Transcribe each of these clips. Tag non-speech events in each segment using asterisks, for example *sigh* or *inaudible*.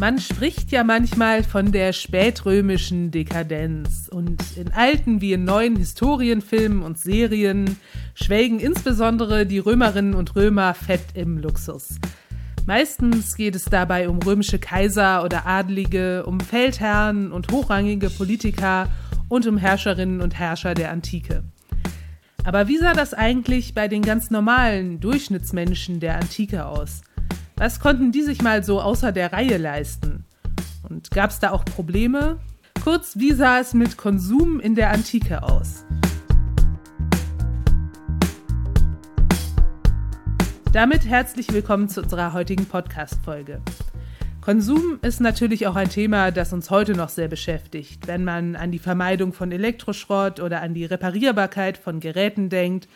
Man spricht ja manchmal von der spätrömischen Dekadenz und in alten wie in neuen Historienfilmen und Serien schwelgen insbesondere die Römerinnen und Römer fett im Luxus. Meistens geht es dabei um römische Kaiser oder Adlige, um Feldherren und hochrangige Politiker und um Herrscherinnen und Herrscher der Antike. Aber wie sah das eigentlich bei den ganz normalen Durchschnittsmenschen der Antike aus? Was konnten die sich mal so außer der Reihe leisten? Und gab es da auch Probleme? Kurz, wie sah es mit Konsum in der Antike aus? Damit herzlich willkommen zu unserer heutigen Podcast-Folge. Konsum ist natürlich auch ein Thema, das uns heute noch sehr beschäftigt, wenn man an die Vermeidung von Elektroschrott oder an die Reparierbarkeit von Geräten denkt,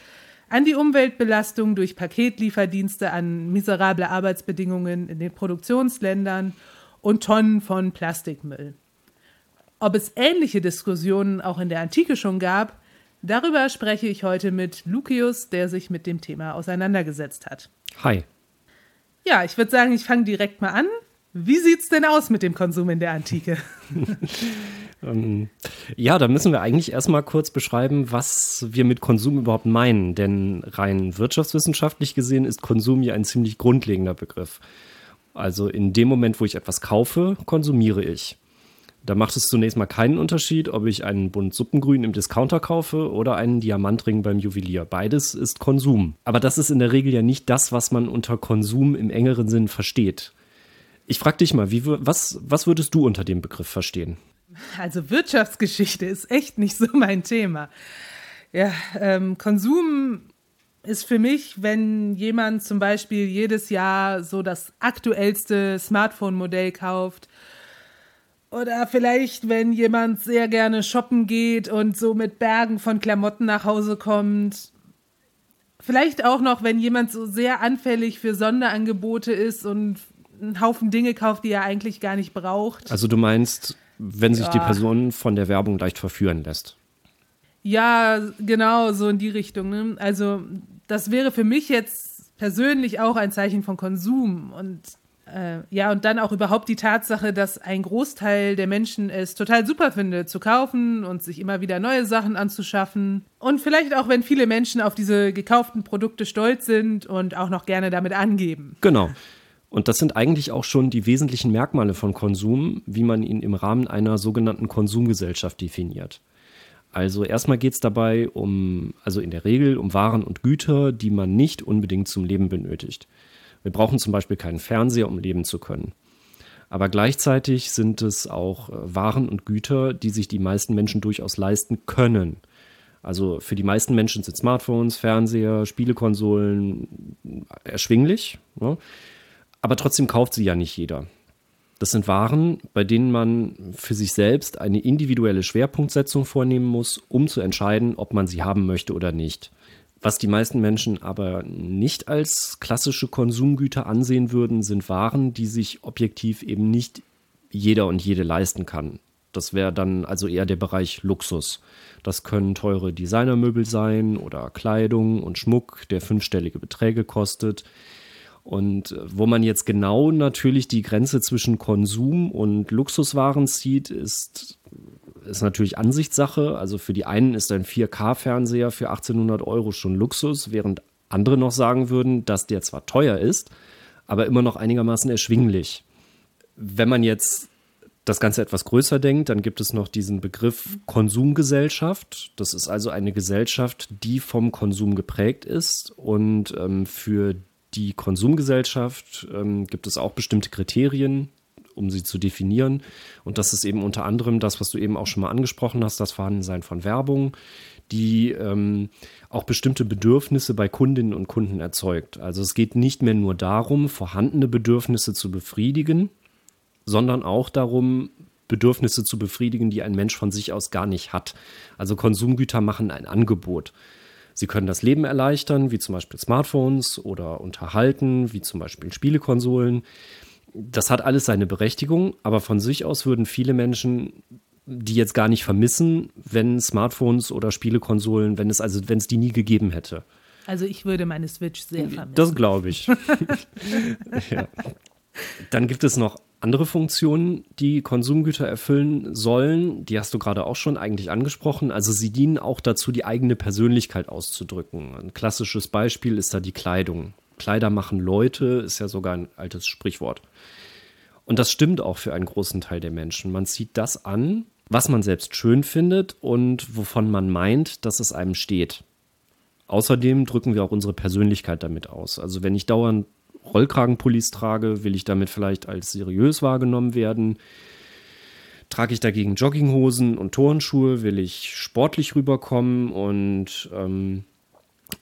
an die Umweltbelastung durch Paketlieferdienste, an miserable Arbeitsbedingungen in den Produktionsländern und Tonnen von Plastikmüll. Ob es ähnliche Diskussionen auch in der Antike schon gab, darüber spreche ich heute mit Lucius, der sich mit dem Thema auseinandergesetzt hat. Hi. Ja, ich würde sagen, ich fange direkt mal an. Wie sieht's denn aus mit dem Konsum in der Antike? *laughs* ähm, ja, da müssen wir eigentlich erstmal kurz beschreiben, was wir mit Konsum überhaupt meinen. Denn rein wirtschaftswissenschaftlich gesehen ist Konsum ja ein ziemlich grundlegender Begriff. Also in dem Moment, wo ich etwas kaufe, konsumiere ich. Da macht es zunächst mal keinen Unterschied, ob ich einen Bund Suppengrün im Discounter kaufe oder einen Diamantring beim Juwelier. Beides ist Konsum. Aber das ist in der Regel ja nicht das, was man unter Konsum im engeren Sinn versteht. Ich frage dich mal, wie, was, was würdest du unter dem Begriff verstehen? Also Wirtschaftsgeschichte ist echt nicht so mein Thema. Ja, ähm, Konsum ist für mich, wenn jemand zum Beispiel jedes Jahr so das aktuellste Smartphone-Modell kauft. Oder vielleicht, wenn jemand sehr gerne shoppen geht und so mit Bergen von Klamotten nach Hause kommt. Vielleicht auch noch, wenn jemand so sehr anfällig für Sonderangebote ist und einen Haufen Dinge kauft, die er eigentlich gar nicht braucht. Also du meinst, wenn sich ja. die Person von der Werbung leicht verführen lässt. Ja, genau, so in die Richtung. Ne? Also das wäre für mich jetzt persönlich auch ein Zeichen von Konsum und äh, ja, und dann auch überhaupt die Tatsache, dass ein Großteil der Menschen es total super findet, zu kaufen und sich immer wieder neue Sachen anzuschaffen. Und vielleicht auch, wenn viele Menschen auf diese gekauften Produkte stolz sind und auch noch gerne damit angeben. Genau. Und das sind eigentlich auch schon die wesentlichen Merkmale von Konsum, wie man ihn im Rahmen einer sogenannten Konsumgesellschaft definiert. Also erstmal geht es dabei um, also in der Regel um Waren und Güter, die man nicht unbedingt zum Leben benötigt. Wir brauchen zum Beispiel keinen Fernseher, um leben zu können. Aber gleichzeitig sind es auch äh, Waren und Güter, die sich die meisten Menschen durchaus leisten können. Also für die meisten Menschen sind Smartphones, Fernseher, Spielekonsolen erschwinglich. Ne? Aber trotzdem kauft sie ja nicht jeder. Das sind Waren, bei denen man für sich selbst eine individuelle Schwerpunktsetzung vornehmen muss, um zu entscheiden, ob man sie haben möchte oder nicht. Was die meisten Menschen aber nicht als klassische Konsumgüter ansehen würden, sind Waren, die sich objektiv eben nicht jeder und jede leisten kann. Das wäre dann also eher der Bereich Luxus. Das können teure Designermöbel sein oder Kleidung und Schmuck, der fünfstellige Beträge kostet. Und äh, wo man jetzt genau natürlich die Grenze zwischen Konsum und Luxuswaren zieht, ist, ist natürlich Ansichtssache. Also für die einen ist ein 4K-Fernseher für 1800 Euro schon Luxus, während andere noch sagen würden, dass der zwar teuer ist, aber immer noch einigermaßen erschwinglich. Wenn man jetzt das Ganze etwas größer denkt, dann gibt es noch diesen Begriff Konsumgesellschaft. Das ist also eine Gesellschaft, die vom Konsum geprägt ist und ähm, für die Konsumgesellschaft ähm, gibt es auch bestimmte Kriterien, um sie zu definieren. Und das ist eben unter anderem das, was du eben auch schon mal angesprochen hast, das Vorhandensein von Werbung, die ähm, auch bestimmte Bedürfnisse bei Kundinnen und Kunden erzeugt. Also es geht nicht mehr nur darum, vorhandene Bedürfnisse zu befriedigen, sondern auch darum, Bedürfnisse zu befriedigen, die ein Mensch von sich aus gar nicht hat. Also Konsumgüter machen ein Angebot. Sie können das Leben erleichtern, wie zum Beispiel Smartphones oder unterhalten, wie zum Beispiel Spielekonsolen. Das hat alles seine Berechtigung, aber von sich aus würden viele Menschen die jetzt gar nicht vermissen, wenn Smartphones oder Spielekonsolen, wenn es also wenn es die nie gegeben hätte. Also ich würde meine Switch sehr vermissen. Das glaube ich. *laughs* *laughs* ja. Dann gibt es noch Andere Funktionen, die Konsumgüter erfüllen sollen, die hast du gerade auch schon eigentlich angesprochen. Also sie dienen auch dazu, die eigene Persönlichkeit auszudrücken. Ein klassisches Beispiel ist da die Kleidung. Kleider machen Leute ist ja sogar ein altes Sprichwort. Und das stimmt auch für einen großen Teil der Menschen. Man zieht das an, was man selbst schön findet und wovon man meint, dass es einem steht. Außerdem drücken wir auch unsere Persönlichkeit damit aus. Also wenn ich dauernd Rollkragenpullis trage, will ich damit vielleicht als seriös wahrgenommen werden. Trage ich dagegen Jogginghosen und Turnschuhe, will ich sportlich rüberkommen und ähm,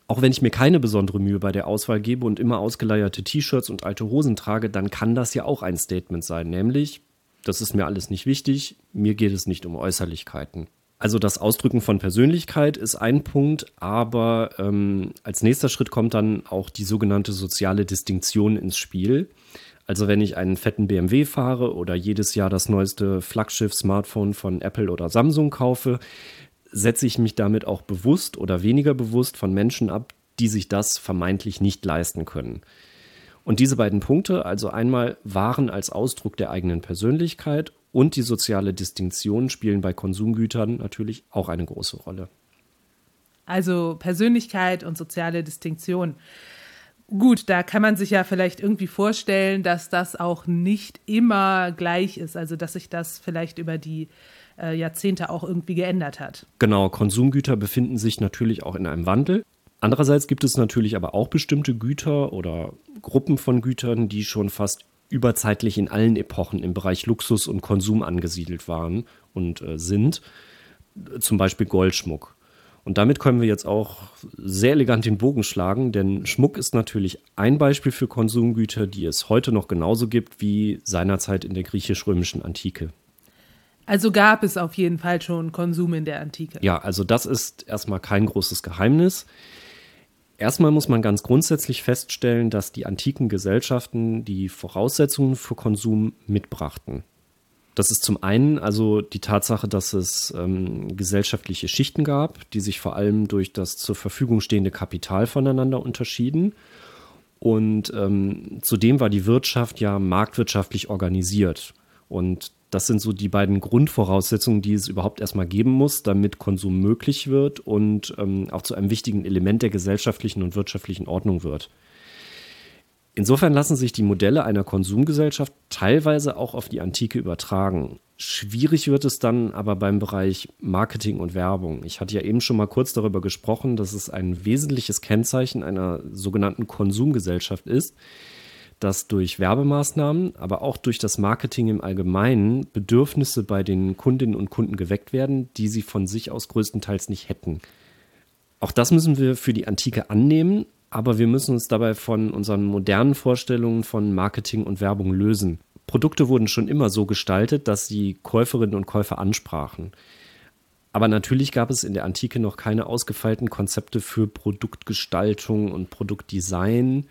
auch wenn ich mir keine besondere Mühe bei der Auswahl gebe und immer ausgeleierte T-Shirts und alte Hosen trage, dann kann das ja auch ein Statement sein, nämlich, das ist mir alles nicht wichtig, mir geht es nicht um Äußerlichkeiten. Also das Ausdrücken von Persönlichkeit ist ein Punkt, aber ähm, als nächster Schritt kommt dann auch die sogenannte soziale Distinktion ins Spiel. Also wenn ich einen fetten BMW fahre oder jedes Jahr das neueste Flaggschiff-Smartphone von Apple oder Samsung kaufe, setze ich mich damit auch bewusst oder weniger bewusst von Menschen ab, die sich das vermeintlich nicht leisten können. Und diese beiden Punkte, also einmal Waren als Ausdruck der eigenen Persönlichkeit und die soziale Distinktion spielen bei Konsumgütern natürlich auch eine große Rolle. Also Persönlichkeit und soziale Distinktion. Gut, da kann man sich ja vielleicht irgendwie vorstellen, dass das auch nicht immer gleich ist, also dass sich das vielleicht über die äh, Jahrzehnte auch irgendwie geändert hat. Genau, Konsumgüter befinden sich natürlich auch in einem Wandel. Andererseits gibt es natürlich aber auch bestimmte Güter oder Gruppen von Gütern, die schon fast überzeitlich in allen Epochen im Bereich Luxus und Konsum angesiedelt waren und äh, sind. Zum Beispiel Goldschmuck. Und damit können wir jetzt auch sehr elegant den Bogen schlagen, denn Schmuck ist natürlich ein Beispiel für Konsumgüter, die es heute noch genauso gibt wie seinerzeit in der griechisch-römischen Antike. Also gab es auf jeden Fall schon Konsum in der Antike. Ja, also das ist erstmal kein großes Geheimnis. Erstmal muss man ganz grundsätzlich feststellen, dass die antiken Gesellschaften die Voraussetzungen für Konsum mitbrachten. Das ist zum einen also die Tatsache, dass es ähm, gesellschaftliche Schichten gab, die sich vor allem durch das zur Verfügung stehende Kapital voneinander unterschieden. Und ähm, zudem war die Wirtschaft ja marktwirtschaftlich organisiert. Und das sind so die beiden Grundvoraussetzungen, die es überhaupt erstmal geben muss, damit Konsum möglich wird und ähm, auch zu einem wichtigen Element der gesellschaftlichen und wirtschaftlichen Ordnung wird. Insofern lassen sich die Modelle einer Konsumgesellschaft teilweise auch auf die Antike übertragen. Schwierig wird es dann aber beim Bereich Marketing und Werbung. Ich hatte ja eben schon mal kurz darüber gesprochen, dass es ein wesentliches Kennzeichen einer sogenannten Konsumgesellschaft ist, dass durch Werbemaßnahmen, aber auch durch das Marketing im Allgemeinen Bedürfnisse bei den Kundinnen und Kunden geweckt werden, die sie von sich aus größtenteils nicht hätten. Auch das müssen wir für die Antike annehmen, aber wir müssen uns dabei von unseren modernen Vorstellungen von Marketing und Werbung lösen. Produkte wurden schon immer so gestaltet, dass sie Käuferinnen und Käufer ansprachen. Aber natürlich gab es in der Antike noch keine ausgefeilten Konzepte für Produktgestaltung und Produktdesign.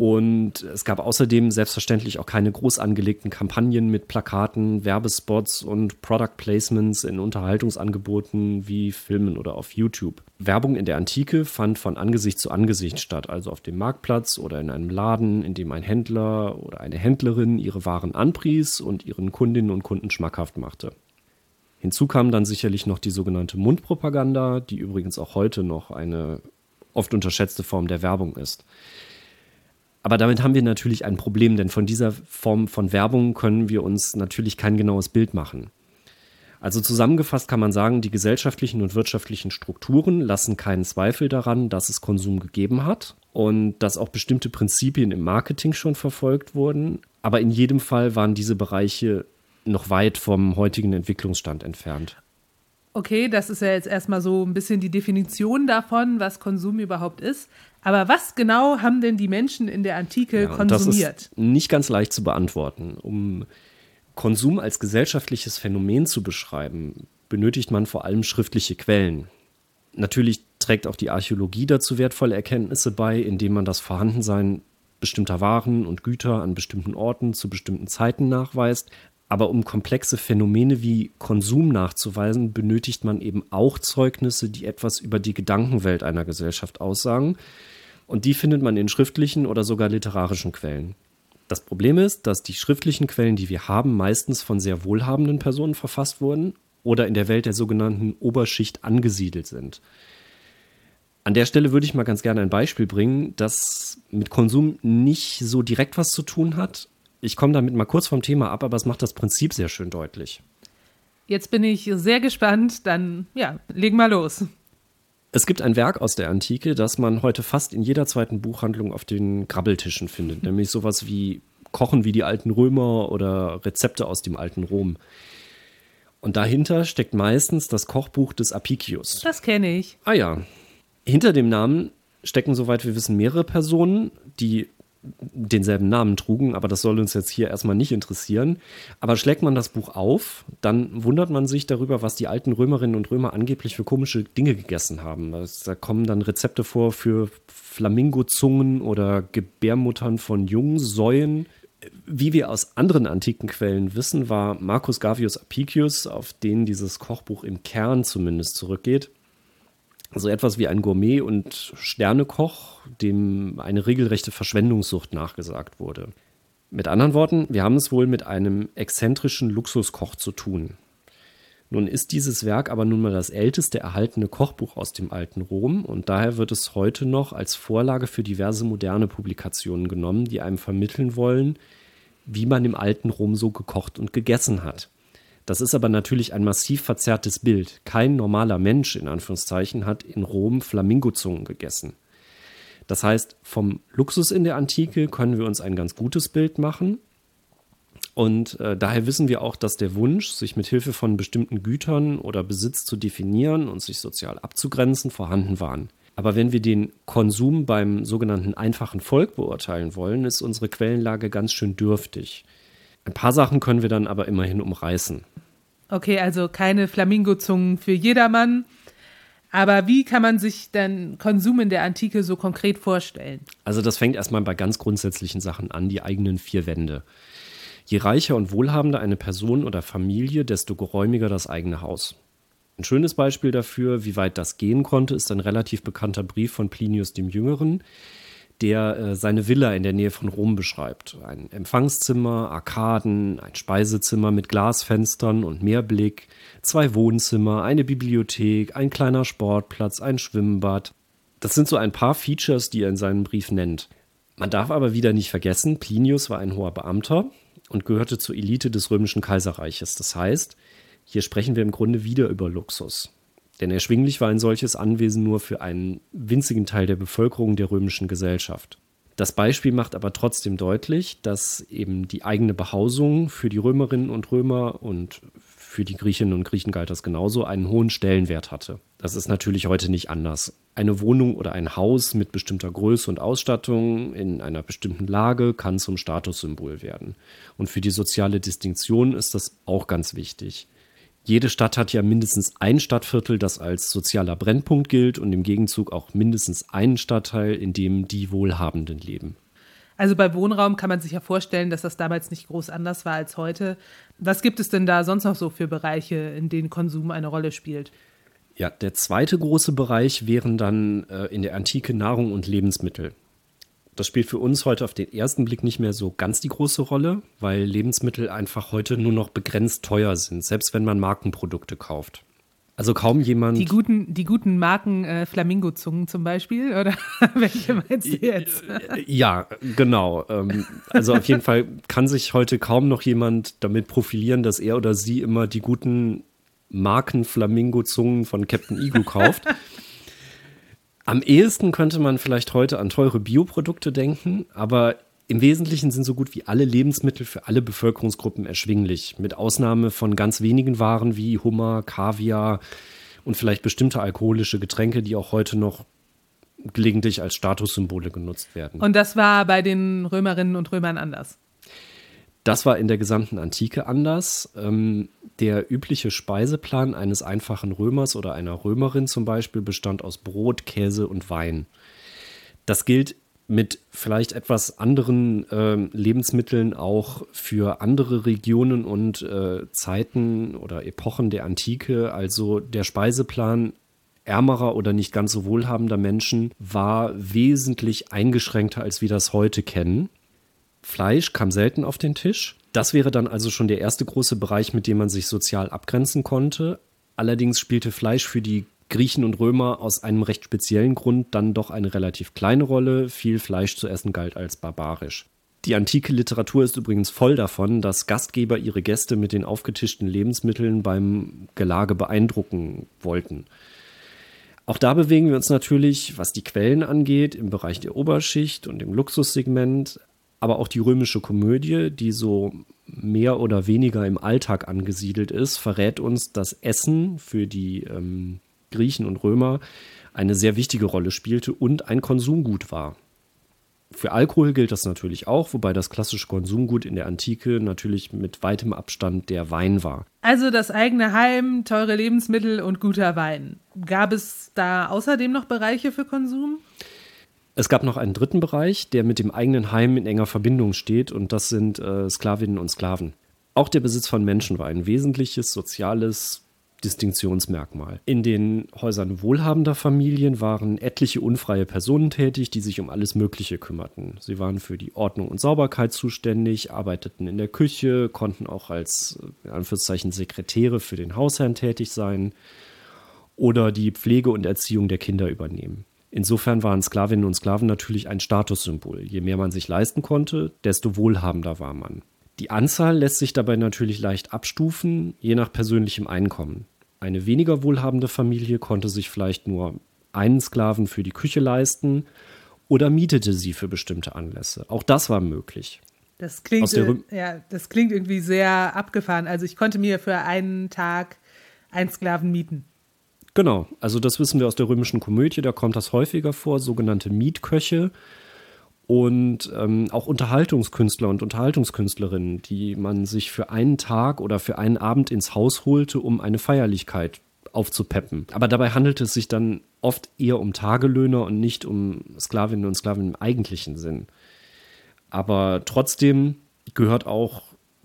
Und es gab außerdem selbstverständlich auch keine groß angelegten Kampagnen mit Plakaten, Werbespots und Product Placements in Unterhaltungsangeboten wie Filmen oder auf YouTube. Werbung in der Antike fand von Angesicht zu Angesicht statt, also auf dem Marktplatz oder in einem Laden, in dem ein Händler oder eine Händlerin ihre Waren anpries und ihren Kundinnen und Kunden schmackhaft machte. Hinzu kam dann sicherlich noch die sogenannte Mundpropaganda, die übrigens auch heute noch eine oft unterschätzte Form der Werbung ist. Aber damit haben wir natürlich ein Problem, denn von dieser Form von Werbung können wir uns natürlich kein genaues Bild machen. Also zusammengefasst kann man sagen, die gesellschaftlichen und wirtschaftlichen Strukturen lassen keinen Zweifel daran, dass es Konsum gegeben hat und dass auch bestimmte Prinzipien im Marketing schon verfolgt wurden. Aber in jedem Fall waren diese Bereiche noch weit vom heutigen Entwicklungsstand entfernt. Okay, das ist ja jetzt erstmal so ein bisschen die Definition davon, was Konsum überhaupt ist. Aber was genau haben denn die Menschen in der Antike ja, konsumiert? Das ist nicht ganz leicht zu beantworten. Um Konsum als gesellschaftliches Phänomen zu beschreiben, benötigt man vor allem schriftliche Quellen. Natürlich trägt auch die Archäologie dazu wertvolle Erkenntnisse bei, indem man das Vorhandensein bestimmter Waren und Güter an bestimmten Orten zu bestimmten Zeiten nachweist. Aber um komplexe Phänomene wie Konsum nachzuweisen, benötigt man eben auch Zeugnisse, die etwas über die Gedankenwelt einer Gesellschaft aussagen. Und die findet man in schriftlichen oder sogar literarischen Quellen. Das Problem ist, dass die schriftlichen Quellen, die wir haben, meistens von sehr wohlhabenden Personen verfasst wurden oder in der Welt der sogenannten Oberschicht angesiedelt sind. An der Stelle würde ich mal ganz gerne ein Beispiel bringen, das mit Konsum nicht so direkt was zu tun hat. Ich komme damit mal kurz vom Thema ab, aber es macht das Prinzip sehr schön deutlich. Jetzt bin ich sehr gespannt, dann ja, leg mal los. Es gibt ein Werk aus der Antike, das man heute fast in jeder zweiten Buchhandlung auf den Grabbeltischen findet, nämlich sowas wie Kochen wie die alten Römer oder Rezepte aus dem alten Rom. Und dahinter steckt meistens das Kochbuch des Apicius. Das kenne ich. Ah ja. Hinter dem Namen stecken, soweit wir wissen, mehrere Personen, die denselben Namen trugen, aber das soll uns jetzt hier erstmal nicht interessieren. Aber schlägt man das Buch auf, dann wundert man sich darüber, was die alten Römerinnen und Römer angeblich für komische Dinge gegessen haben. Da kommen dann Rezepte vor für Flamingozungen oder Gebärmuttern von Jungsäuen. Wie wir aus anderen antiken Quellen wissen, war Marcus Gavius Apicius, auf den dieses Kochbuch im Kern zumindest zurückgeht, so etwas wie ein Gourmet und Sternekoch, dem eine regelrechte Verschwendungssucht nachgesagt wurde. Mit anderen Worten, wir haben es wohl mit einem exzentrischen Luxuskoch zu tun. Nun ist dieses Werk aber nun mal das älteste erhaltene Kochbuch aus dem alten Rom und daher wird es heute noch als Vorlage für diverse moderne Publikationen genommen, die einem vermitteln wollen, wie man im alten Rom so gekocht und gegessen hat. Das ist aber natürlich ein massiv verzerrtes Bild. Kein normaler Mensch, in Anführungszeichen, hat in Rom Flamingozungen gegessen. Das heißt, vom Luxus in der Antike können wir uns ein ganz gutes Bild machen. Und äh, daher wissen wir auch, dass der Wunsch, sich mit Hilfe von bestimmten Gütern oder Besitz zu definieren und sich sozial abzugrenzen, vorhanden waren. Aber wenn wir den Konsum beim sogenannten einfachen Volk beurteilen wollen, ist unsere Quellenlage ganz schön dürftig. Ein paar Sachen können wir dann aber immerhin umreißen. Okay, also keine Flamingozungen für jedermann. Aber wie kann man sich denn Konsum in der Antike so konkret vorstellen? Also das fängt erstmal bei ganz grundsätzlichen Sachen an, die eigenen vier Wände. Je reicher und wohlhabender eine Person oder Familie, desto geräumiger das eigene Haus. Ein schönes Beispiel dafür, wie weit das gehen konnte, ist ein relativ bekannter Brief von Plinius dem Jüngeren, der äh, seine Villa in der Nähe von Rom beschreibt. Ein Empfangszimmer, Arkaden, ein Speisezimmer mit Glasfenstern und Meerblick, zwei Wohnzimmer, eine Bibliothek, ein kleiner Sportplatz, ein Schwimmbad. Das sind so ein paar Features, die er in seinem Brief nennt. Man darf aber wieder nicht vergessen, Plinius war ein hoher Beamter und gehörte zur Elite des römischen Kaiserreiches. Das heißt, hier sprechen wir im Grunde wieder über Luxus. Denn erschwinglich war ein solches Anwesen nur für einen winzigen Teil der Bevölkerung der römischen Gesellschaft. Das Beispiel macht aber trotzdem deutlich, dass eben die eigene Behausung für die Römerinnen und Römer und für die Griechinnen und Griechen galt das genauso, einen hohen Stellenwert hatte. Das ist natürlich heute nicht anders. Eine Wohnung oder ein Haus mit bestimmter Größe und Ausstattung in einer bestimmten Lage kann zum Statussymbol werden. Und für die soziale Distinktion ist das auch ganz wichtig jede Stadt hat ja mindestens ein Stadtviertel, das als sozialer Brennpunkt gilt und im Gegenzug auch mindestens einen Stadtteil, in dem die Wohlhabenden leben. Also bei Wohnraum kann man sich ja vorstellen, dass das damals nicht groß anders war als heute. Was gibt es denn da sonst noch so für Bereiche, in denen Konsum eine Rolle spielt? Ja, der zweite große Bereich wären dann äh, in der Antike Nahrung und Lebensmittel. Das spielt für uns heute auf den ersten Blick nicht mehr so ganz die große Rolle, weil Lebensmittel einfach heute nur noch begrenzt teuer sind, selbst wenn man Markenprodukte kauft. Also kaum jemand. Die guten, die guten Marken äh, Flamingozungen zum Beispiel, oder *laughs* welche meinst du jetzt? ja, genau. Ähm, also auf jeden Fall kann sich heute kaum noch jemand damit profilieren, dass er oder sie immer die guten Marken Flamingozungen von Captain Ego kauft. *laughs* Am ehesten könnte man vielleicht heute an teure Bioprodukte denken, aber im Wesentlichen sind so gut wie alle Lebensmittel für alle Bevölkerungsgruppen erschwinglich, mit Ausnahme von ganz wenigen Waren wie Hummer, Kaviar und vielleicht bestimmte alkoholische Getränke, die auch heute noch gelegentlich als Statussymbole genutzt werden. Und das war bei den Römerinnen und Römern anders. Das war in der gesamten Antike anders. Ähm, der übliche Speiseplan eines einfachen Römers oder einer Römerin zum Beispiel bestand aus Brot, Käse und Wein. Das gilt mit vielleicht etwas anderen äh, Lebensmitteln auch für andere Regionen und äh, Zeiten oder Epochen der Antike. Also der Speiseplan ärmerer oder nicht ganz so wohlhabender Menschen war wesentlich eingeschränkter, als wir das heute kennen. Fleisch kam selten auf den Tisch. Das wäre dann also schon der erste große Bereich, mit dem man sich sozial abgrenzen konnte. Allerdings spielte Fleisch für die Griechen und Römer aus einem recht speziellen Grund dann doch eine relativ kleine Rolle. Viel Fleisch zu essen galt als barbarisch. Die antike Literatur ist übrigens voll davon, dass Gastgeber ihre Gäste mit den aufgetischten Lebensmitteln beim Gelage beeindrucken wollten. Auch da bewegen wir uns natürlich, was die Quellen angeht, im Bereich der Oberschicht und im Luxussegment, aber auch die römische Komödie, die so mehr oder weniger im Alltag angesiedelt ist, verrät uns, dass Essen für die ähm, Griechen und Römer eine sehr wichtige Rolle spielte und ein Konsumgut war. Für Alkohol gilt das natürlich auch, wobei das klassische Konsumgut in der Antike natürlich mit weitem Abstand der Wein war. Also das eigene Heim, teure Lebensmittel und guter Wein. Gab es da außerdem noch Bereiche für Konsum? Es gab noch einen dritten Bereich, der mit dem eigenen Heim in enger Verbindung steht, und das sind äh, Sklavinnen und Sklaven. Auch der Besitz von Menschen war ein wesentliches soziales Distinktionsmerkmal. In den Häusern wohlhabender Familien waren etliche unfreie Personen tätig, die sich um alles Mögliche kümmerten. Sie waren für die Ordnung und Sauberkeit zuständig, arbeiteten in der Küche, konnten auch als in Anführungszeichen Sekretäre für den Hausherrn tätig sein oder die Pflege und Erziehung der Kinder übernehmen. Insofern waren Sklavinnen und Sklaven natürlich ein Statussymbol. Je mehr man sich leisten konnte, desto wohlhabender war man. Die Anzahl lässt sich dabei natürlich leicht abstufen, je nach persönlichem Einkommen. Eine weniger wohlhabende Familie konnte sich vielleicht nur einen Sklaven für die Küche leisten oder mietete sie für bestimmte Anlässe. Auch das war möglich. Das klingt, äh, ja, das klingt irgendwie sehr abgefahren. Also ich konnte mir für einen Tag einen Sklaven mieten. Genau, also das wissen wir aus der römischen Komödie, da kommt das häufiger vor, sogenannte Mietköche und ähm, auch Unterhaltungskünstler und Unterhaltungskünstlerinnen, die man sich für einen Tag oder für einen Abend ins Haus holte, um eine Feierlichkeit aufzupeppen. Aber dabei handelt es sich dann oft eher um Tagelöhner und nicht um Sklavinnen und Sklaven im eigentlichen Sinn. Aber trotzdem gehört auch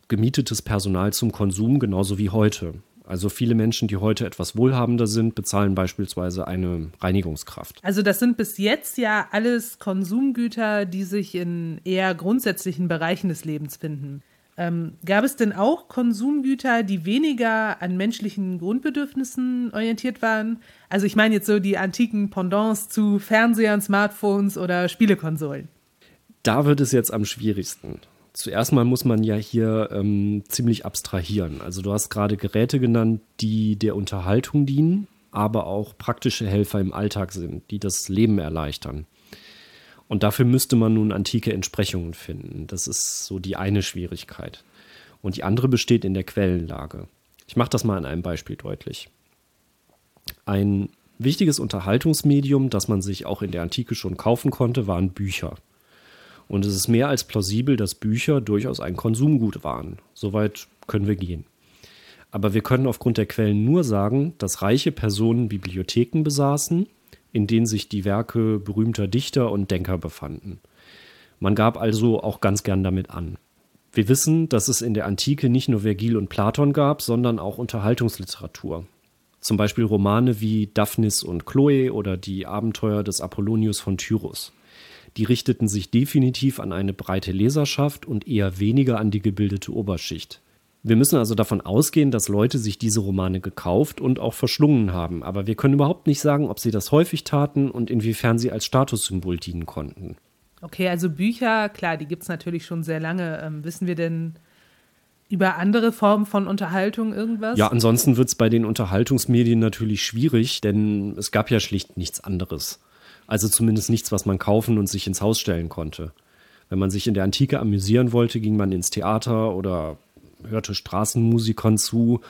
gemietetes Personal zum Konsum genauso wie heute. Also viele Menschen, die heute etwas wohlhabender sind, bezahlen beispielsweise eine Reinigungskraft. Also das sind bis jetzt ja alles Konsumgüter, die sich in eher grundsätzlichen Bereichen des Lebens finden. Ähm, gab es denn auch Konsumgüter, die weniger an menschlichen Grundbedürfnissen orientiert waren? Also ich meine jetzt so die antiken Pendants zu Fernsehern, Smartphones oder Spielekonsolen. Da wird es jetzt am schwierigsten. Zuerst mal muss man ja hier ähm, ziemlich abstrahieren. Also du hast gerade Geräte genannt, die der Unterhaltung dienen, aber auch praktische Helfer im Alltag sind, die das Leben erleichtern. Und dafür müsste man nun antike Entsprechungen finden. Das ist so die eine Schwierigkeit. Und die andere besteht in der Quellenlage. Ich mache das mal an einem Beispiel deutlich. Ein wichtiges Unterhaltungsmedium, das man sich auch in der Antike schon kaufen konnte, waren Bücher. Und es ist mehr als plausibel, dass Bücher durchaus ein Konsumgut waren. Soweit können wir gehen. Aber wir können aufgrund der Quellen nur sagen, dass reiche Personen Bibliotheken besaßen, in denen sich die Werke berühmter Dichter und Denker befanden. Man gab also auch ganz gern damit an. Wir wissen, dass es in der Antike nicht nur Vergil und Platon gab, sondern auch Unterhaltungsliteratur. Zum Beispiel Romane wie Daphnis und Chloe oder die Abenteuer des Apollonius von Tyrus die richteten sich definitiv an eine breite Leserschaft und eher weniger an die gebildete Oberschicht. Wir müssen also davon ausgehen, dass Leute sich diese Romane gekauft und auch verschlungen haben, aber wir können überhaupt nicht sagen, ob sie das häufig taten und inwiefern sie als Statussymbol dienen konnten. Okay, also Bücher, klar, die gibt es natürlich schon sehr lange. Ähm, wissen wir denn über andere Formen von Unterhaltung irgendwas? Ja, ansonsten wird es bei den Unterhaltungsmedien natürlich schwierig, denn es gab ja schlicht nichts anderes. Also zumindest nichts, was man kaufen und sich ins Haus stellen konnte. Wenn man sich in der Antike amüsieren wollte, ging man ins Theater oder hörte Straßenmusikern zu.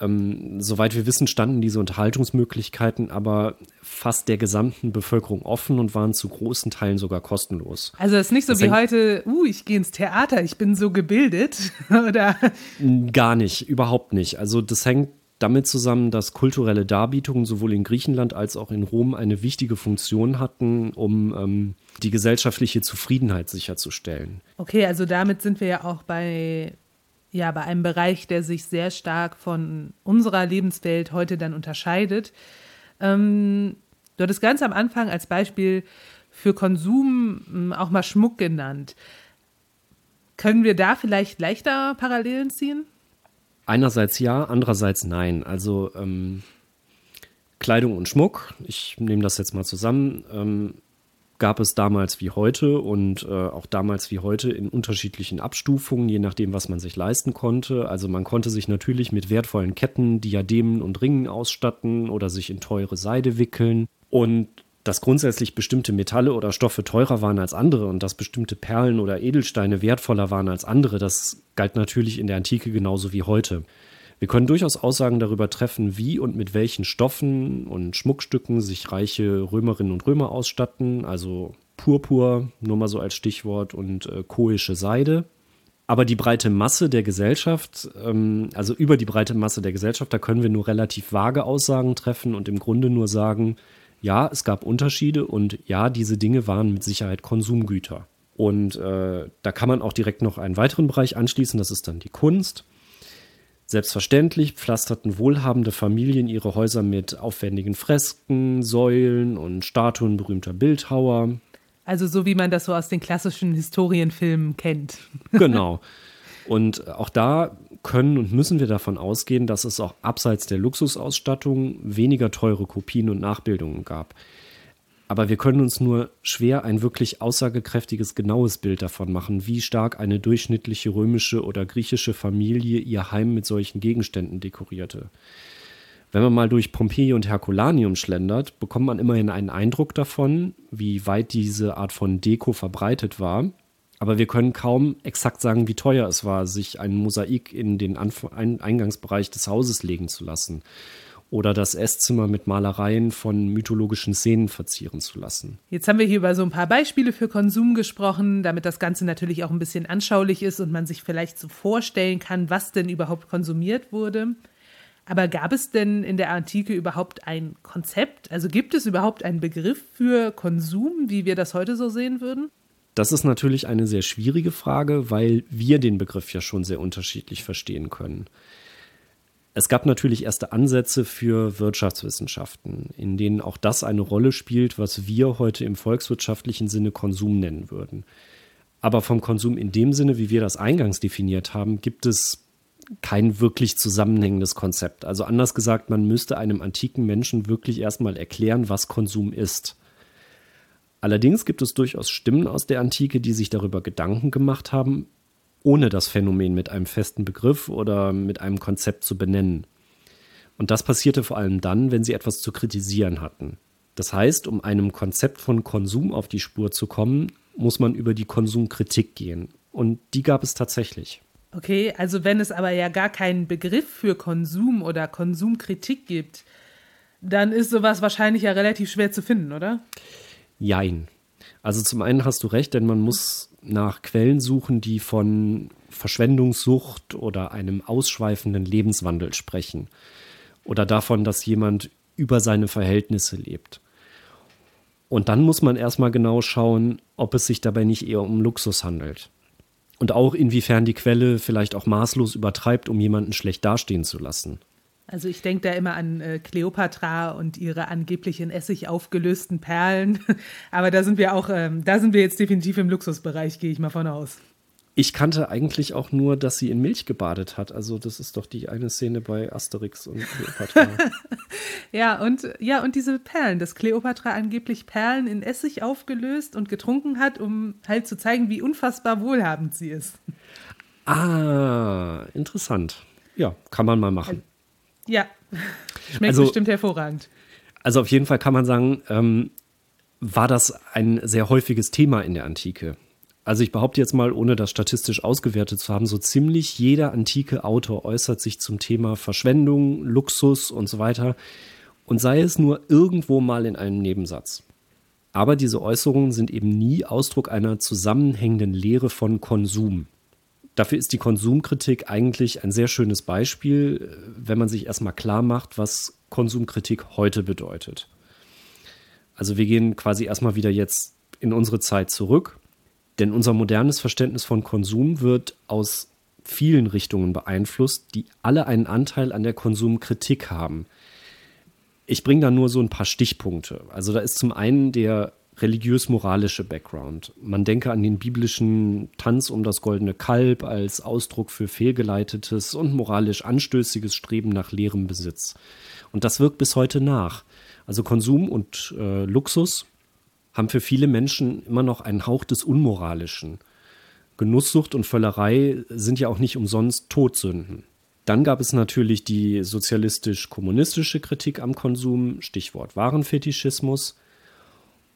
Ähm, soweit wir wissen, standen diese Unterhaltungsmöglichkeiten aber fast der gesamten Bevölkerung offen und waren zu großen Teilen sogar kostenlos. Also es ist nicht so das wie heute, uh, ich gehe ins Theater, ich bin so gebildet, *laughs* oder? Gar nicht, überhaupt nicht. Also das hängt damit zusammen, dass kulturelle Darbietungen sowohl in Griechenland als auch in Rom eine wichtige Funktion hatten, um ähm, die gesellschaftliche Zufriedenheit sicherzustellen. Okay, also damit sind wir ja auch bei, ja, bei einem Bereich, der sich sehr stark von unserer Lebenswelt heute dann unterscheidet. Ähm, du hattest ganz am Anfang als Beispiel für Konsum ähm, auch mal Schmuck genannt. Können wir da vielleicht leichter Parallelen ziehen? Einerseits ja, andererseits nein. Also ähm, Kleidung und Schmuck, ich nehme das jetzt mal zusammen, ähm, gab es damals wie heute und äh, auch damals wie heute in unterschiedlichen Abstufungen, je nachdem, was man sich leisten konnte. Also man konnte sich natürlich mit wertvollen Ketten, Diademen und Ringen ausstatten oder sich in teure Seide wickeln. Und dass grundsätzlich bestimmte Metalle oder Stoffe teurer waren als andere und dass bestimmte Perlen oder Edelsteine wertvoller waren als andere, das galt natürlich in der Antike genauso wie heute. Wir können durchaus Aussagen darüber treffen, wie und mit welchen Stoffen und Schmuckstücken sich reiche Römerinnen und Römer ausstatten, also Purpur, nur mal so als Stichwort, und äh, koische Seide. Aber die breite Masse der Gesellschaft, ähm, also über die breite Masse der Gesellschaft, da können wir nur relativ vage Aussagen treffen und im Grunde nur sagen, ja, es gab Unterschiede und ja, diese Dinge waren mit Sicherheit Konsumgüter. Und äh, da kann man auch direkt noch einen weiteren Bereich anschließen, das ist dann die Kunst. Selbstverständlich pflasterten wohlhabende Familien ihre Häuser mit aufwendigen Fresken, Säulen und Statuen berühmter Bildhauer. Also so wie man das so aus den klassischen Historienfilmen kennt. Genau. Und auch da können und müssen wir davon ausgehen, dass es auch abseits der Luxusausstattung weniger teure Kopien und Nachbildungen gab. Aber wir können uns nur schwer ein wirklich aussagekräftiges, genaues Bild davon machen, wie stark eine durchschnittliche römische oder griechische Familie ihr Heim mit solchen Gegenständen dekorierte. Wenn man mal durch Pompeji und Herculaneum schlendert, bekommt man immerhin einen Eindruck davon, wie weit diese Art von Deko verbreitet war. Aber wir können kaum exakt sagen, wie teuer es war, sich ein Mosaik in den Anf Eingangsbereich des Hauses legen zu lassen oder das Esszimmer mit Malereien von mythologischen Szenen verzieren zu lassen. Jetzt haben wir hier über so ein paar Beispiele für Konsum gesprochen, damit das Ganze natürlich auch ein bisschen anschaulich ist und man sich vielleicht so vorstellen kann, was denn überhaupt konsumiert wurde. Aber gab es denn in der Antike überhaupt ein Konzept? Also gibt es überhaupt einen Begriff für Konsum, wie wir das heute so sehen würden? Das ist natürlich eine sehr schwierige Frage, weil wir den Begriff ja schon sehr unterschiedlich verstehen können. Es gab natürlich erste Ansätze für Wirtschaftswissenschaften, in denen auch das eine Rolle spielt, was wir heute im volkswirtschaftlichen Sinne Konsum nennen würden. Aber vom Konsum in dem Sinne, wie wir das eingangs definiert haben, gibt es kein wirklich zusammenhängendes Konzept. Also anders gesagt, man müsste einem antiken Menschen wirklich erstmal erklären, was Konsum ist. Allerdings gibt es durchaus Stimmen aus der Antike, die sich darüber Gedanken gemacht haben, ohne das Phänomen mit einem festen Begriff oder mit einem Konzept zu benennen. Und das passierte vor allem dann, wenn sie etwas zu kritisieren hatten. Das heißt, um einem Konzept von Konsum auf die Spur zu kommen, muss man über die Konsumkritik gehen. Und die gab es tatsächlich. Okay, also wenn es aber ja gar keinen Begriff für Konsum oder Konsumkritik gibt, dann ist sowas wahrscheinlich ja relativ schwer zu finden, oder? Jein. Also zum einen hast du recht, denn man muss nach Quellen suchen, die von Verschwendungssucht oder einem ausschweifenden Lebenswandel sprechen. Oder davon, dass jemand über seine Verhältnisse lebt. Und dann muss man erstmal genau schauen, ob es sich dabei nicht eher um Luxus handelt. Und auch inwiefern die Quelle vielleicht auch maßlos übertreibt, um jemanden schlecht dastehen zu lassen. Also ich denke da immer an äh, Kleopatra und ihre angeblich in Essig aufgelösten Perlen. *laughs* Aber da sind wir auch, ähm, da sind wir jetzt definitiv im Luxusbereich, gehe ich mal von aus. Ich kannte eigentlich auch nur, dass sie in Milch gebadet hat. Also das ist doch die eine Szene bei Asterix und Kleopatra. *laughs* ja, und ja, und diese Perlen, dass Kleopatra angeblich Perlen in Essig aufgelöst und getrunken hat, um halt zu zeigen, wie unfassbar wohlhabend sie ist. Ah, interessant. Ja, kann man mal machen. Ja, schmeckt also, bestimmt hervorragend. Also auf jeden Fall kann man sagen, ähm, war das ein sehr häufiges Thema in der Antike. Also ich behaupte jetzt mal, ohne das statistisch ausgewertet zu haben, so ziemlich jeder antike Autor äußert sich zum Thema Verschwendung, Luxus und so weiter und sei es nur irgendwo mal in einem Nebensatz. Aber diese Äußerungen sind eben nie Ausdruck einer zusammenhängenden Lehre von Konsum. Dafür ist die Konsumkritik eigentlich ein sehr schönes Beispiel, wenn man sich erstmal klar macht, was Konsumkritik heute bedeutet. Also wir gehen quasi erstmal wieder jetzt in unsere Zeit zurück, denn unser modernes Verständnis von Konsum wird aus vielen Richtungen beeinflusst, die alle einen Anteil an der Konsumkritik haben. Ich bringe da nur so ein paar Stichpunkte. Also da ist zum einen der religiös-moralische Background. Man denke an den biblischen Tanz um das goldene Kalb als Ausdruck für fehlgeleitetes und moralisch anstößiges Streben nach leerem Besitz. Und das wirkt bis heute nach. Also Konsum und äh, Luxus haben für viele Menschen immer noch einen Hauch des Unmoralischen. Genusssucht und Völlerei sind ja auch nicht umsonst Todsünden. Dann gab es natürlich die sozialistisch-kommunistische Kritik am Konsum, Stichwort Warenfetischismus.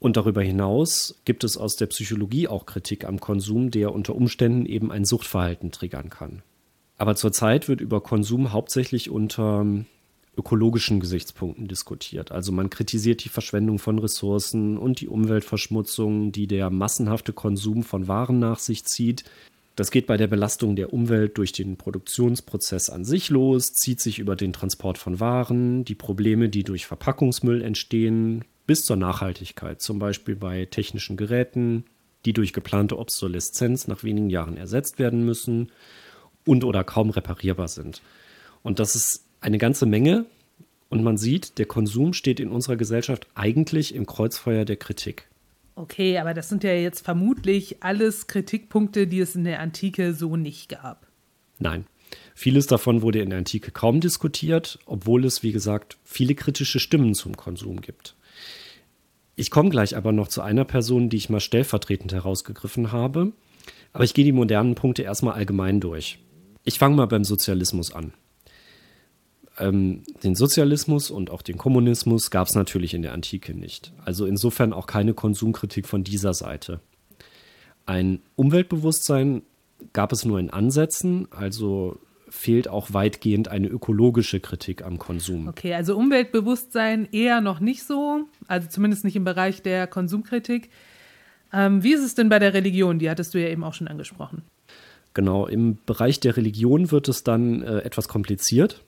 Und darüber hinaus gibt es aus der Psychologie auch Kritik am Konsum, der unter Umständen eben ein Suchtverhalten triggern kann. Aber zurzeit wird über Konsum hauptsächlich unter ökologischen Gesichtspunkten diskutiert. Also man kritisiert die Verschwendung von Ressourcen und die Umweltverschmutzung, die der massenhafte Konsum von Waren nach sich zieht. Das geht bei der Belastung der Umwelt durch den Produktionsprozess an sich los, zieht sich über den Transport von Waren, die Probleme, die durch Verpackungsmüll entstehen, bis zur Nachhaltigkeit, zum Beispiel bei technischen Geräten, die durch geplante Obsoleszenz nach wenigen Jahren ersetzt werden müssen und oder kaum reparierbar sind. Und das ist eine ganze Menge. Und man sieht, der Konsum steht in unserer Gesellschaft eigentlich im Kreuzfeuer der Kritik. Okay, aber das sind ja jetzt vermutlich alles Kritikpunkte, die es in der Antike so nicht gab. Nein. Vieles davon wurde in der Antike kaum diskutiert, obwohl es, wie gesagt, viele kritische Stimmen zum Konsum gibt. Ich komme gleich aber noch zu einer Person, die ich mal stellvertretend herausgegriffen habe. Aber ich gehe die modernen Punkte erstmal allgemein durch. Ich fange mal beim Sozialismus an. Ähm, den Sozialismus und auch den Kommunismus gab es natürlich in der Antike nicht. Also insofern auch keine Konsumkritik von dieser Seite. Ein Umweltbewusstsein gab es nur in Ansätzen, also fehlt auch weitgehend eine ökologische Kritik am Konsum. Okay, also Umweltbewusstsein eher noch nicht so, also zumindest nicht im Bereich der Konsumkritik. Ähm, wie ist es denn bei der Religion? Die hattest du ja eben auch schon angesprochen. Genau, im Bereich der Religion wird es dann äh, etwas kompliziert.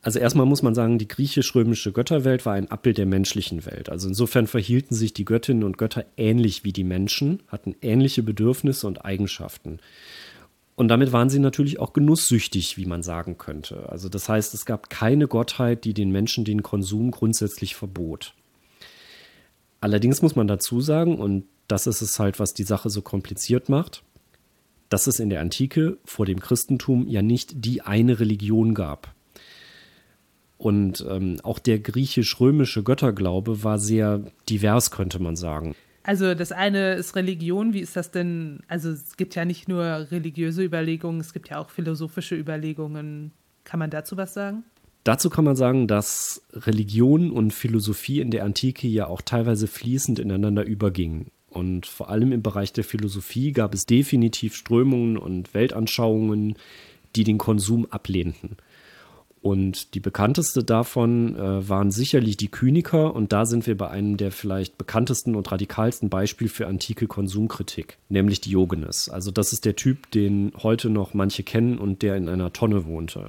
Also erstmal muss man sagen, die griechisch-römische Götterwelt war ein Abbild der menschlichen Welt. Also insofern verhielten sich die Göttinnen und Götter ähnlich wie die Menschen, hatten ähnliche Bedürfnisse und Eigenschaften. Und damit waren sie natürlich auch genusssüchtig, wie man sagen könnte. Also das heißt, es gab keine Gottheit, die den Menschen den Konsum grundsätzlich verbot. Allerdings muss man dazu sagen, und das ist es halt, was die Sache so kompliziert macht, dass es in der Antike vor dem Christentum ja nicht die eine Religion gab. Und ähm, auch der griechisch-römische Götterglaube war sehr divers, könnte man sagen. Also das eine ist Religion, wie ist das denn? Also es gibt ja nicht nur religiöse Überlegungen, es gibt ja auch philosophische Überlegungen. Kann man dazu was sagen? Dazu kann man sagen, dass Religion und Philosophie in der Antike ja auch teilweise fließend ineinander übergingen. Und vor allem im Bereich der Philosophie gab es definitiv Strömungen und Weltanschauungen, die den Konsum ablehnten. Und die bekannteste davon äh, waren sicherlich die Kyniker. Und da sind wir bei einem der vielleicht bekanntesten und radikalsten Beispiele für antike Konsumkritik, nämlich Diogenes. Also das ist der Typ, den heute noch manche kennen und der in einer Tonne wohnte.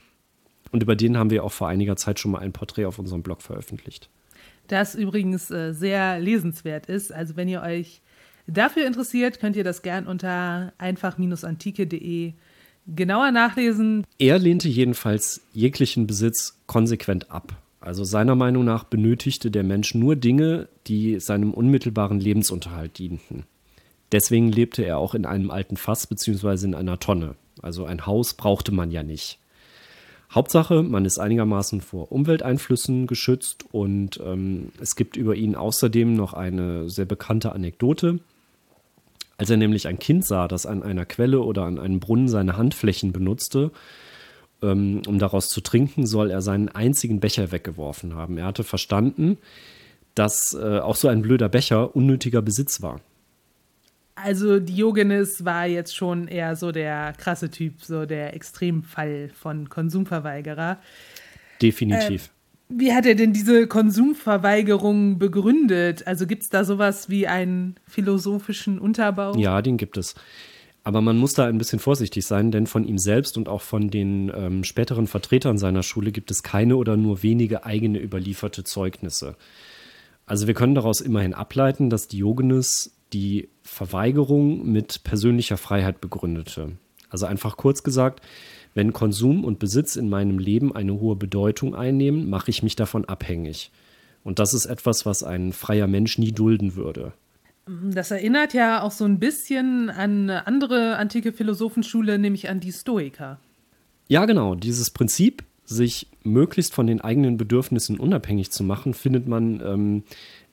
Und über den haben wir auch vor einiger Zeit schon mal ein Porträt auf unserem Blog veröffentlicht. Das übrigens äh, sehr lesenswert ist. Also wenn ihr euch dafür interessiert, könnt ihr das gern unter einfach-antike.de genauer nachlesen. Er lehnte jedenfalls jeglichen Besitz konsequent ab. Also seiner Meinung nach benötigte der Mensch nur Dinge, die seinem unmittelbaren Lebensunterhalt dienten. Deswegen lebte er auch in einem alten Fass bzw. in einer Tonne. Also ein Haus brauchte man ja nicht. Hauptsache, man ist einigermaßen vor Umwelteinflüssen geschützt und ähm, es gibt über ihn außerdem noch eine sehr bekannte Anekdote. Als er nämlich ein Kind sah, das an einer Quelle oder an einem Brunnen seine Handflächen benutzte, ähm, um daraus zu trinken, soll er seinen einzigen Becher weggeworfen haben. Er hatte verstanden, dass äh, auch so ein blöder Becher unnötiger Besitz war. Also Diogenes war jetzt schon eher so der krasse Typ, so der Extremfall von Konsumverweigerer. Definitiv. Wie hat er denn diese Konsumverweigerung begründet? Also gibt es da sowas wie einen philosophischen Unterbau? Ja, den gibt es. Aber man muss da ein bisschen vorsichtig sein, denn von ihm selbst und auch von den ähm, späteren Vertretern seiner Schule gibt es keine oder nur wenige eigene überlieferte Zeugnisse. Also wir können daraus immerhin ableiten, dass Diogenes die Verweigerung mit persönlicher Freiheit begründete. Also einfach kurz gesagt, wenn Konsum und Besitz in meinem Leben eine hohe Bedeutung einnehmen, mache ich mich davon abhängig. Und das ist etwas, was ein freier Mensch nie dulden würde. Das erinnert ja auch so ein bisschen an eine andere antike Philosophenschule, nämlich an die Stoiker. Ja, genau. Dieses Prinzip, sich möglichst von den eigenen Bedürfnissen unabhängig zu machen, findet man ähm,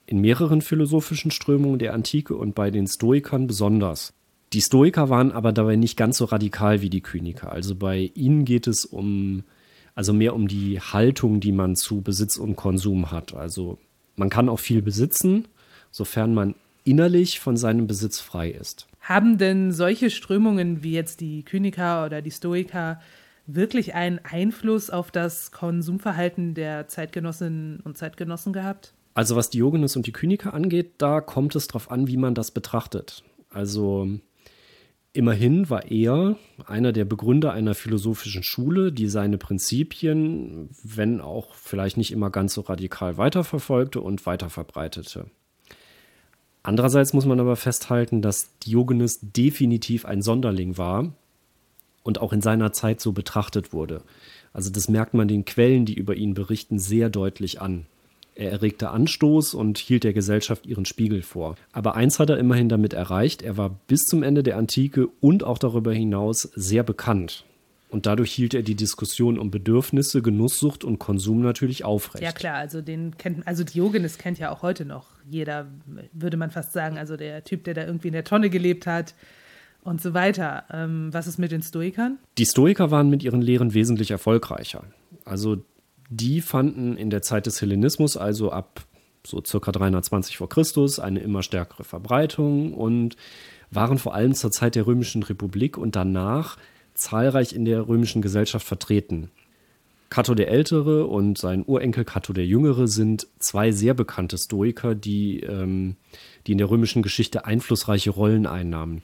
in mehreren philosophischen Strömungen der Antike und bei den Stoikern besonders. Die Stoiker waren aber dabei nicht ganz so radikal wie die Kyniker. Also bei ihnen geht es um, also mehr um die Haltung, die man zu Besitz und Konsum hat. Also man kann auch viel besitzen, sofern man innerlich von seinem Besitz frei ist. Haben denn solche Strömungen wie jetzt die Kyniker oder die Stoiker wirklich einen Einfluss auf das Konsumverhalten der Zeitgenossinnen und Zeitgenossen gehabt? Also was Diogenes und die Kyniker angeht, da kommt es darauf an, wie man das betrachtet. Also immerhin war er einer der Begründer einer philosophischen Schule, die seine Prinzipien, wenn auch vielleicht nicht immer ganz so radikal weiterverfolgte und weiterverbreitete. Andererseits muss man aber festhalten, dass Diogenes definitiv ein Sonderling war und auch in seiner Zeit so betrachtet wurde. Also das merkt man den Quellen, die über ihn berichten, sehr deutlich an. Er erregte Anstoß und hielt der Gesellschaft ihren Spiegel vor. Aber eins hat er immerhin damit erreicht, er war bis zum Ende der Antike und auch darüber hinaus sehr bekannt. Und dadurch hielt er die Diskussion um Bedürfnisse, Genusssucht und Konsum natürlich aufrecht. Ja klar, also den kennt, also Diogenes kennt ja auch heute noch jeder, würde man fast sagen. Also der Typ, der da irgendwie in der Tonne gelebt hat und so weiter. Ähm, was ist mit den Stoikern? Die Stoiker waren mit ihren Lehren wesentlich erfolgreicher. Also die fanden in der Zeit des Hellenismus, also ab so circa 320 vor Christus, eine immer stärkere Verbreitung und waren vor allem zur Zeit der Römischen Republik und danach zahlreich in der römischen Gesellschaft vertreten. Cato der Ältere und sein Urenkel Cato der Jüngere sind zwei sehr bekannte Stoiker, die, ähm, die in der römischen Geschichte einflussreiche Rollen einnahmen.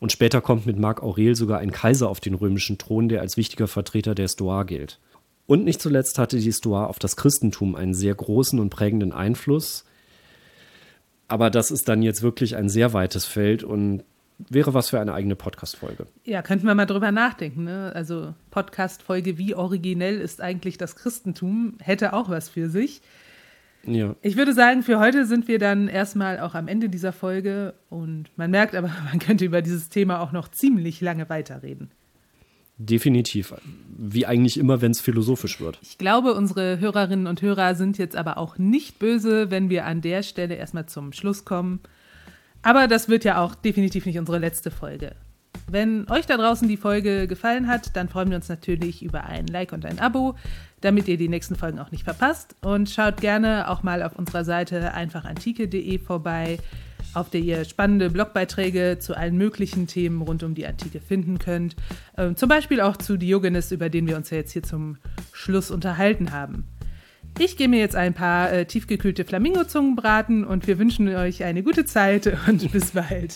Und später kommt mit Marc Aurel sogar ein Kaiser auf den römischen Thron, der als wichtiger Vertreter der Stoa gilt. Und nicht zuletzt hatte die Stoa auf das Christentum einen sehr großen und prägenden Einfluss. Aber das ist dann jetzt wirklich ein sehr weites Feld und wäre was für eine eigene Podcast-Folge. Ja, könnten wir mal drüber nachdenken. Ne? Also Podcast-Folge, wie originell ist eigentlich das Christentum, hätte auch was für sich. Ja. Ich würde sagen, für heute sind wir dann erstmal auch am Ende dieser Folge und man merkt aber, *laughs* man könnte über dieses Thema auch noch ziemlich lange weiterreden. Definitiv. Wie eigentlich immer, wenn es philosophisch wird. Ich glaube, unsere Hörerinnen und Hörer sind jetzt aber auch nicht böse, wenn wir an der Stelle erstmal zum Schluss kommen. Aber das wird ja auch definitiv nicht unsere letzte Folge. Wenn euch da draußen die Folge gefallen hat, dann freuen wir uns natürlich über ein Like und ein Abo, damit ihr die nächsten Folgen auch nicht verpasst. Und schaut gerne auch mal auf unserer Seite einfachantike.de vorbei, auf der ihr spannende Blogbeiträge zu allen möglichen Themen rund um die Antike finden könnt. Ähm, zum Beispiel auch zu Diogenes, über den wir uns ja jetzt hier zum Schluss unterhalten haben. Ich gehe mir jetzt ein paar äh, tiefgekühlte Flamingozungen braten und wir wünschen euch eine gute Zeit und *laughs* bis bald.